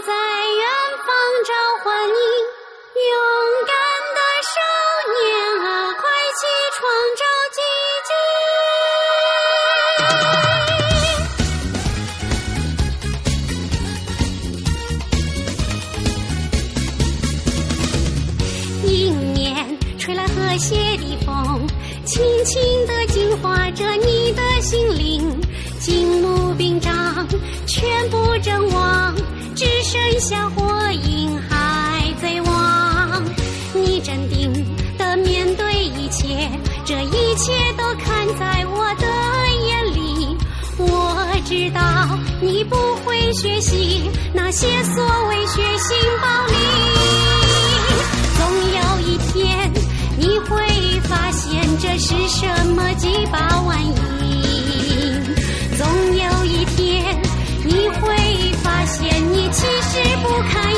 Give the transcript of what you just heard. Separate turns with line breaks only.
在远方召唤你，勇敢的少年啊，快起床找奇迹！迎面吹来和谐的风，轻轻的净化着你的心灵，金木兵长全部整。下火影海贼王。你镇定的面对一切，这一切都看在我的眼里。我知道你不会学习那些所谓 kind